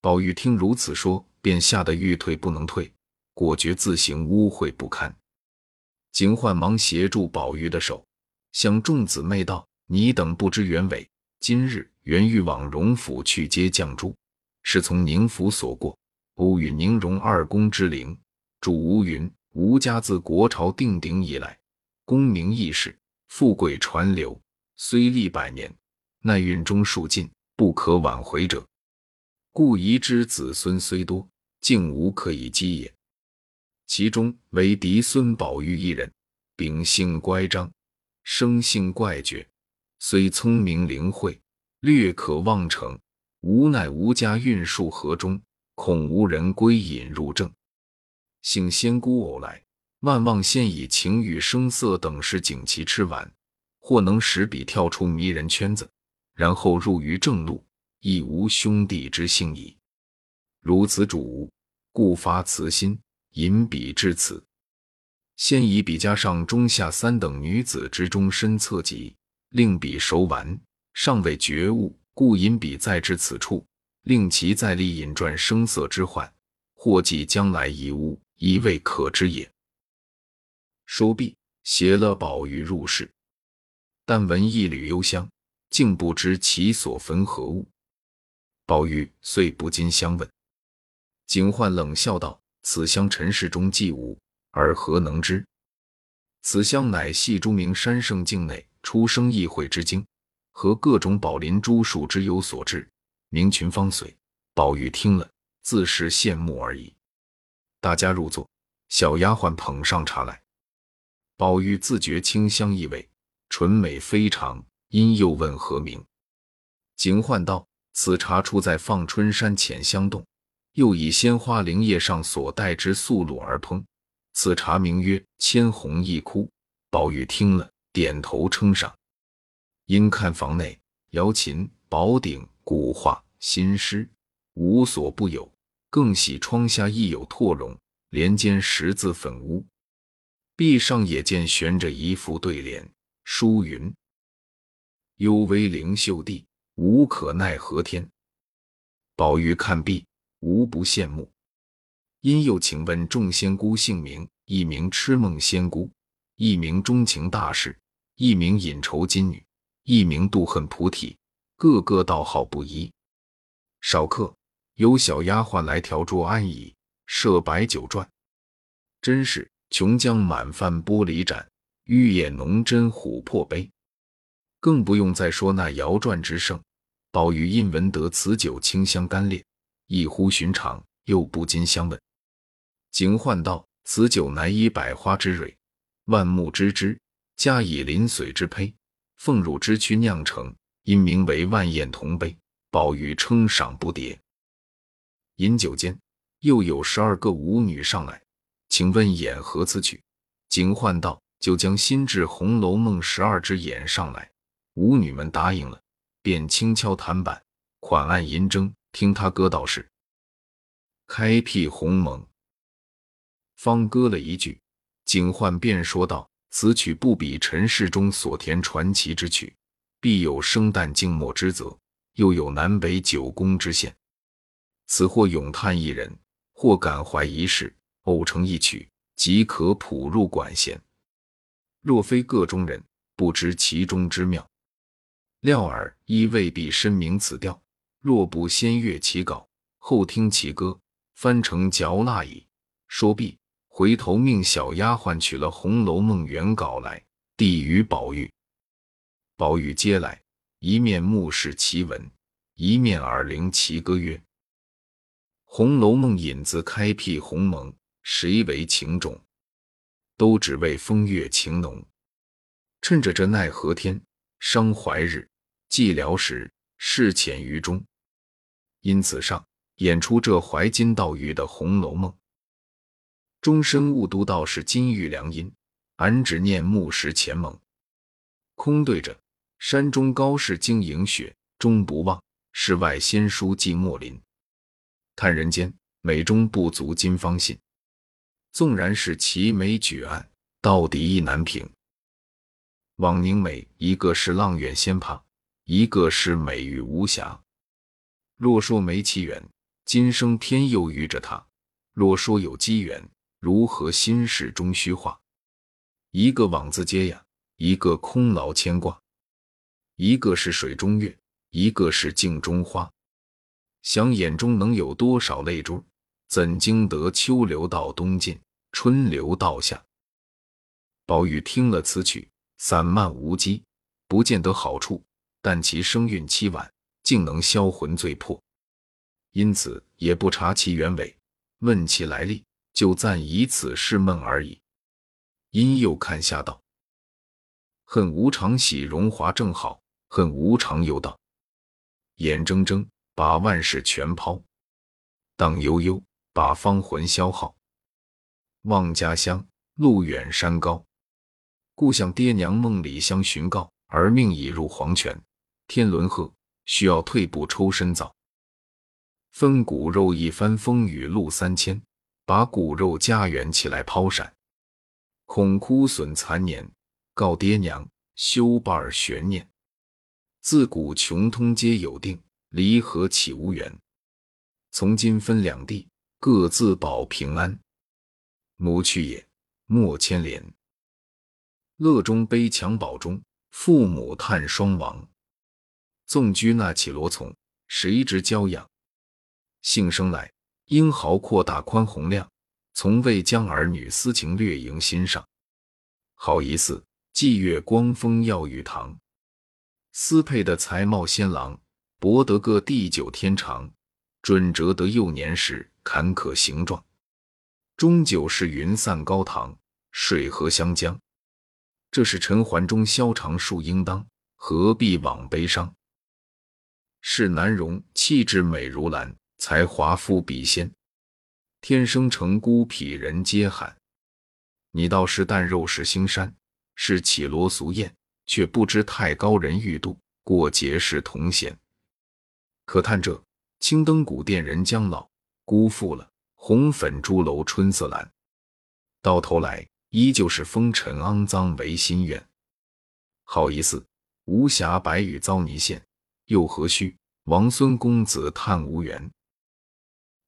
宝玉听如此说，便吓得欲退不能退，果觉自行污秽不堪。警幻忙协助宝玉的手，向众姊妹道：“你等不知原委，今日原欲往荣府去接绛珠，是从宁府所过。偶与宁荣二公之灵，主吴云：吴家自国朝定鼎以来，功名易世，富贵传流，虽历百年，奈运中数尽，不可挽回者。故遗之子孙虽多，竟无可以积也。”其中唯嫡孙宝玉一人，秉性乖张，生性怪绝，虽聪明灵慧，略可望成。无奈吴家运数河中，恐无人归隐入正。幸仙姑偶来，万望先以情欲声色等事景其吃完，或能使彼跳出迷人圈子，然后入于正路，亦无兄弟之幸矣。如此主，故发慈心。引彼至此，先以彼加上中下三等女子之中身侧籍，令彼熟完，尚未觉悟，故引彼再至此处，令其再立引转声色之患，或即将来遗物，亦未可知也。说毕，携了宝玉入室，但闻一缕幽香，竟不知其所焚何物。宝玉遂不禁相问，警幻冷笑道。此香尘世中既无，而何能知？此香乃系诸名山圣境内出生异会之精，和各种宝林诸树之有所制，名群芳髓。宝玉听了，自是羡慕而已。大家入座，小丫鬟捧上茶来。宝玉自觉清香异味，纯美非常，因又问何名。警幻道：“此茶出在放春山浅香洞。”又以鲜花灵叶上所带之素露而烹，此茶名曰千红一枯。宝玉听了，点头称赏。因看房内瑶琴、宝鼎、古画、新诗无所不有，更喜窗下亦有拓绒，帘间十字粉屋，壁上也见悬着一副对联，书云：“幽微灵秀地，无可奈何天。”宝玉看毕。无不羡慕，因又请问众仙姑姓名：一名痴梦仙姑，一名钟情大士，一名隐愁金女，一名妒恨菩提，个个道号不一。少客，有小丫鬟来调桌安椅，设白酒馔。真是琼浆满饭玻璃盏，玉液浓斟琥珀杯。更不用再说那摇馔之盛。宝玉因闻得此酒清香甘冽。异乎寻常，又不禁相问。警幻道：“此酒乃以百花之蕊、万木之枝，加以灵髓之胚，凤乳之躯酿成，因名为万宴同杯。”宝玉称赏不迭。饮酒间，又有十二个舞女上来，请问演何此曲？警幻道：“就将新制《红楼梦》十二支演上来。”舞女们答应了，便轻敲弹板，款按银筝。听他歌道是：“开辟鸿蒙。”方歌了一句，景焕便说道：“此曲不比尘世中所填传奇之曲，必有生旦净末之则，又有南北九宫之限。此或咏叹一人，或感怀一事，偶成一曲，即可谱入管弦。若非个中人，不知其中之妙。料尔亦未必深明此调。”若不先阅其稿，后听其歌，翻成嚼蜡矣。说毕，回头命小丫鬟取了《红楼梦》原稿来，递与宝玉。宝玉接来，一面目视其文，一面耳聆其歌，曰：“《红楼梦》引子开辟鸿蒙，谁为情种？都只为风月情浓。趁着这奈何天，伤怀日，寂寥时。”事浅于中，因此上演出这怀金悼玉的《红楼梦》。终身误读道是金玉良姻，俺只念木石前盟。空对着山中高士经营雪，终不忘世外仙书寂寞林。叹人间美中不足今方信，纵然是奇美举案，到底意难平。枉凝美，一个是阆苑仙葩。一个是美玉无瑕。若说没奇缘，今生偏又遇着他，若说有机缘，如何心事终虚化？一个枉自嗟呀，一个空劳牵挂，一个是水中月，一个是镜中花。想眼中能有多少泪珠？怎经得秋流到冬尽，春流到夏？宝玉听了此曲，散漫无稽，不见得好处，但其声韵凄婉，竟能销魂醉魄，因此也不查其原委，问其来历，就暂以此事闷而已。因又看下道：“恨无常喜荣华正好，恨无常又道，眼睁睁把万事全抛，荡悠悠把芳魂消耗，望家乡路远山高。”故向爹娘梦里相寻告，而命已入黄泉。天伦鹤需要退步抽身早。分骨肉一番风雨路三千，把骨肉家园起来抛闪。恐枯损残年，告爹娘休伴悬念。自古穷通皆有定，离合岂无缘？从今分两地，各自保平安。奴去也，莫牵连。乐中悲襁褓中，父母叹双亡。纵居那绮罗丛，谁知娇养？幸生来，英豪阔大宽宏量，从未将儿女私情略萦心上。好一似霁月光风耀玉堂，私配的才貌仙郎，博得个地久天长，准折得幼年时坎坷形状，终究是云散高堂，水和湘江。这是陈环中萧长树应当，何必枉悲伤？是难容气质美如兰，才华富比仙，天生成孤僻人皆罕。你倒是淡肉是星山，是绮罗俗艳，却不知太高人欲度，过节是同弦。可叹这青灯古殿人将老，辜负了红粉朱楼春色阑。到头来。依旧是风尘肮脏为心愿，好一似无暇白玉遭泥陷，又何须王孙公子叹无缘？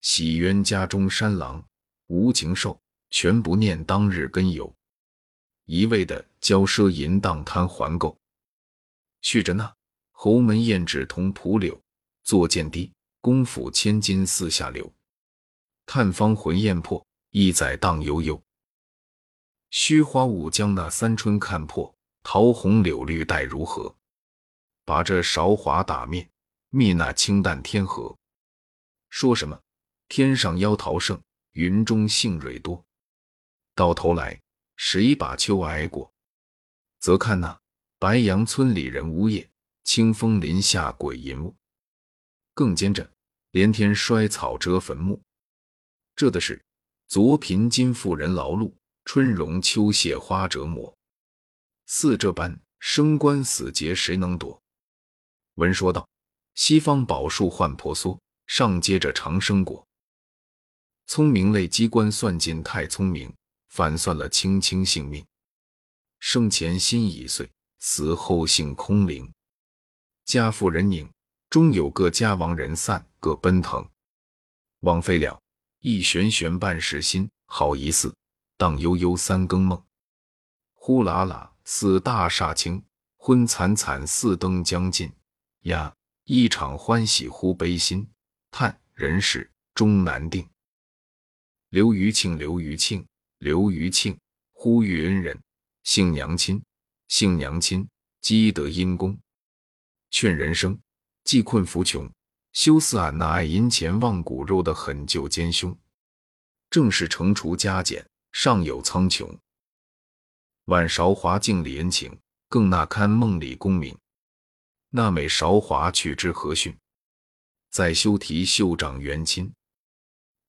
喜冤家中山狼，无情兽，全不念当日根由，一味的骄奢淫荡贪还购，去着那侯门燕纸同蒲柳，作剑低功夫千金四下流，探芳魂艳魄，一载荡悠悠。虚花舞将那三春看破，桃红柳绿待如何？把这韶华打灭，觅那清淡天河。说什么天上妖桃盛，云中杏蕊多，到头来谁把秋挨过？则看那白杨村里人呜咽，清风林下鬼吟呜。更兼着连天衰草遮坟墓，这的是昨贫今富人劳碌。春荣秋谢花折磨，似这般生关死劫谁能躲？文说道：西方宝树换婆娑，上结着长生果。聪明类机关算尽太聪明，反算了卿卿性命。生前心已碎，死后性空灵。家富人宁，终有个家亡人散，各奔腾。枉费了一悬悬半世心，好一似。荡悠悠三更梦，呼啦啦似大厦倾，昏惨惨似灯将尽。呀，一场欢喜忽悲心，叹人世终难定。刘余庆，刘余庆，刘余庆，呼吁恩人，幸娘亲，幸娘亲，积德因功，劝人生济困扶穷，休似俺那爱银钱忘骨肉的狠舅奸凶，正是惩除加减。尚有苍穹，晚韶华敬礼恩情，更那堪梦里功名。那美韶华去之何逊？再修提袖长元亲，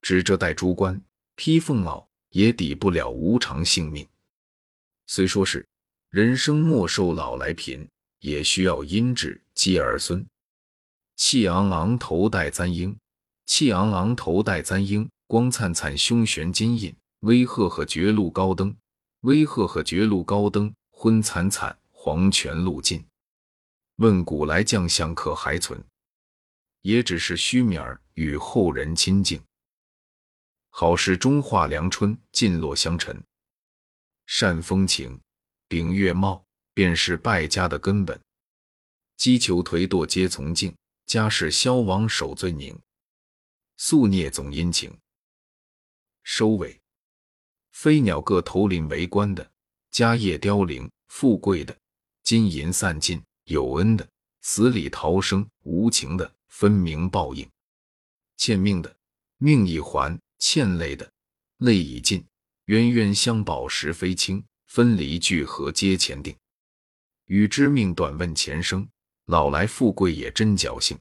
只这戴珠冠披凤袄，也抵不了无常性命。虽说是人生莫受老来贫，也需要阴质积儿孙。气昂昂头戴簪缨，气昂昂头戴簪缨，光灿灿胸悬金印。威赫赫绝路高登，威赫赫绝路高登，昏惨惨黄泉路尽。问古来将相可还存？也只是虚名儿，与后人亲近。好事终化良春，尽落相尘。善风情，秉月貌，便是败家的根本。击球颓堕皆从敬，家事消亡守罪宁。宿孽总殷勤。收尾。飞鸟各投林为官的，家业凋零；富贵的，金银散尽；有恩的，死里逃生；无情的，分明报应；欠命的，命已还；欠泪的，泪已尽。冤冤相报实非轻，分离聚合皆前定。与之命短问前生，老来富贵也真侥幸。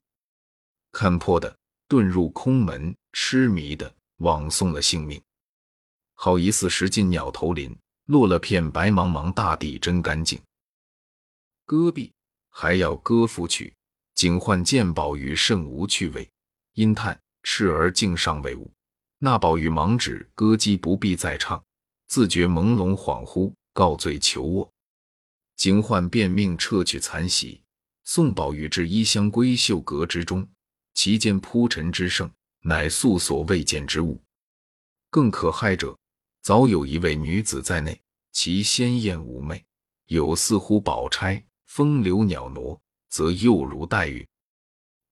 看破的遁入空门，痴迷的枉送了性命。好一似石进鸟头林，落了片白茫茫大地真干净。戈壁还要歌赋曲，警幻见宝玉甚无趣味，因叹痴儿竟尚未悟。那宝玉忙止歌姬不必再唱，自觉朦胧恍惚，告罪求卧。警幻便命撤去残席，送宝玉至衣香闺秀阁之中，其间铺陈之盛，乃素所未见之物。更可骇者。早有一位女子在内，其鲜艳妩媚，有似乎宝钗，风流袅娜，则又如黛玉。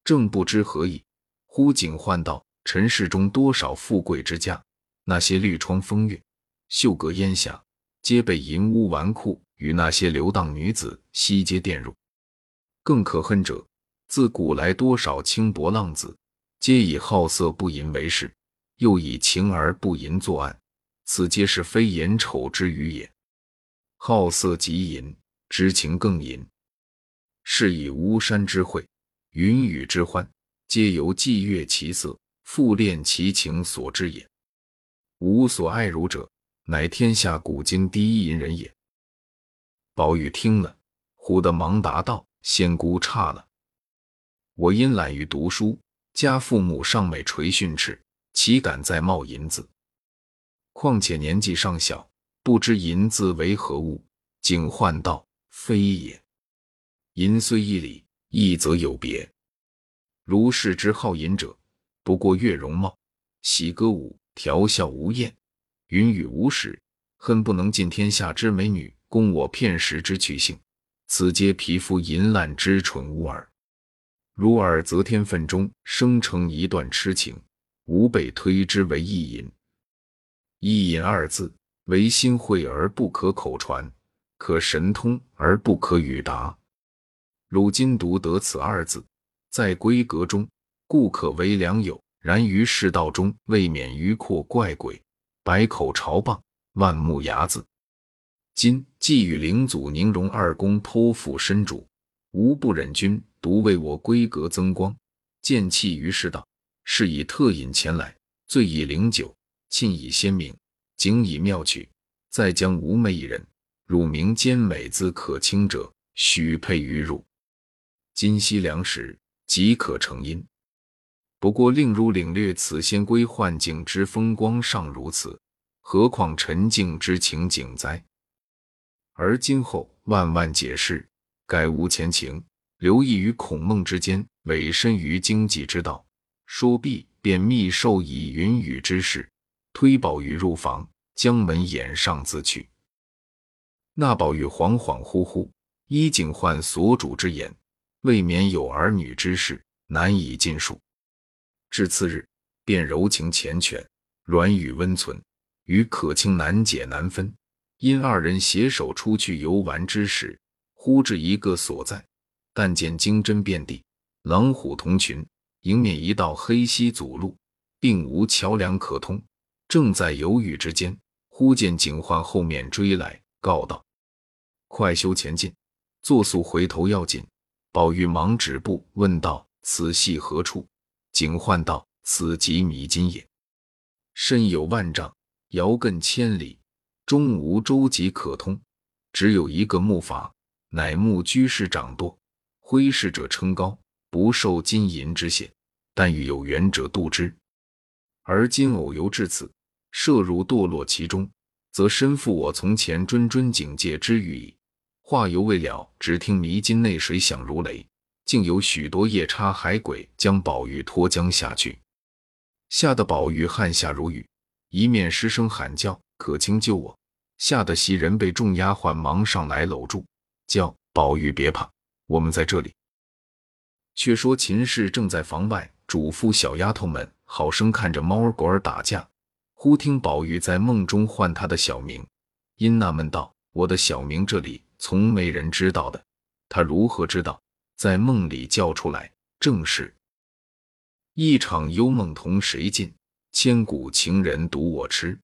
正不知何意，忽警唤道：“尘世中多少富贵之家，那些绿窗风月、绣阁烟霞，皆被淫污纨绔与那些流荡女子悉皆玷辱。更可恨者，自古来多少轻薄浪子，皆以好色不淫为事，又以情而不淫作案。”此皆是非眼丑之余也。好色即淫，知情更淫。是以巫山之会，云雨之欢，皆由霁月其色，复恋其情所致也。吾所爱汝者，乃天下古今第一淫人也。宝玉听了，唬得忙答道：“仙姑差了。我因懒于读书，家父母尚未垂训斥，岂敢再冒淫字？”况且年纪尚小，不知淫字为何物。警幻道：“非也。淫虽一理，义则有别。如是之好淫者，不过悦容貌，喜歌舞，调笑无厌，云雨无时，恨不能尽天下之美女，供我片时之取性。此皆皮肤淫烂之蠢物耳。如尔，则天分中生成一段痴情，吾辈推之为意淫。”意淫二字，唯心会而不可口传，可神通而不可语达。汝今独得此二字，在闺阁中，故可为良友；然于世道中，未免迂阔怪诡，百口嘲谤，万目睚眦。今既与灵祖宁荣二公剖腹深主，吾不忍君独为我闺阁增光，见弃于世道，是以特引前来，醉以灵酒。沁以鲜茗，景以妙曲，再将吾妹一人，汝名兼美姿可卿者，许配于汝。今夕良时，即可成因。不过令汝领略此仙闺幻境之风光尚如此，何况沉静之情景哉？而今后万万解释，改无前情，留意于孔孟之间，委身于经济之道，说毕，便密授以云雨之事。推宝玉入房，将门掩上，自去。那宝玉恍恍惚惚，依警幻所主之言，未免有儿女之事，难以尽述。至次日，便柔情缱绻，软语温存，与可卿难解难分。因二人携手出去游玩之时，忽至一个所在，但见金针遍地，狼虎同群，迎面一道黑溪阻路，并无桥梁可通。正在犹豫之间，忽见警幻后面追来，告道：“快修前进，作速回头要紧。”宝玉忙止步，问道：“此系何处？”警幻道：“此即迷津也。深有万丈，遥亘千里，终无舟楫可通，只有一个木筏，乃木居士掌舵，挥事者称高，不受金银之限，但欲有缘者渡之。而今偶游至此。”涉入堕落其中，则身负我从前谆谆警戒之语矣。话犹未了，只听迷津内水响如雷，竟有许多夜叉海鬼将宝玉拖江下去，吓得宝玉汗下如雨，一面失声喊叫：“可卿救我！”吓得袭人被众丫鬟忙上来搂住，叫宝玉别怕，我们在这里。却说秦氏正在房外嘱咐小丫头们，好生看着猫儿狗儿打架。忽听宝玉在梦中唤他的小名，因纳闷道：“我的小名这里从没人知道的，他如何知道？”在梦里叫出来，正是一场幽梦同谁尽，千古情人独我痴。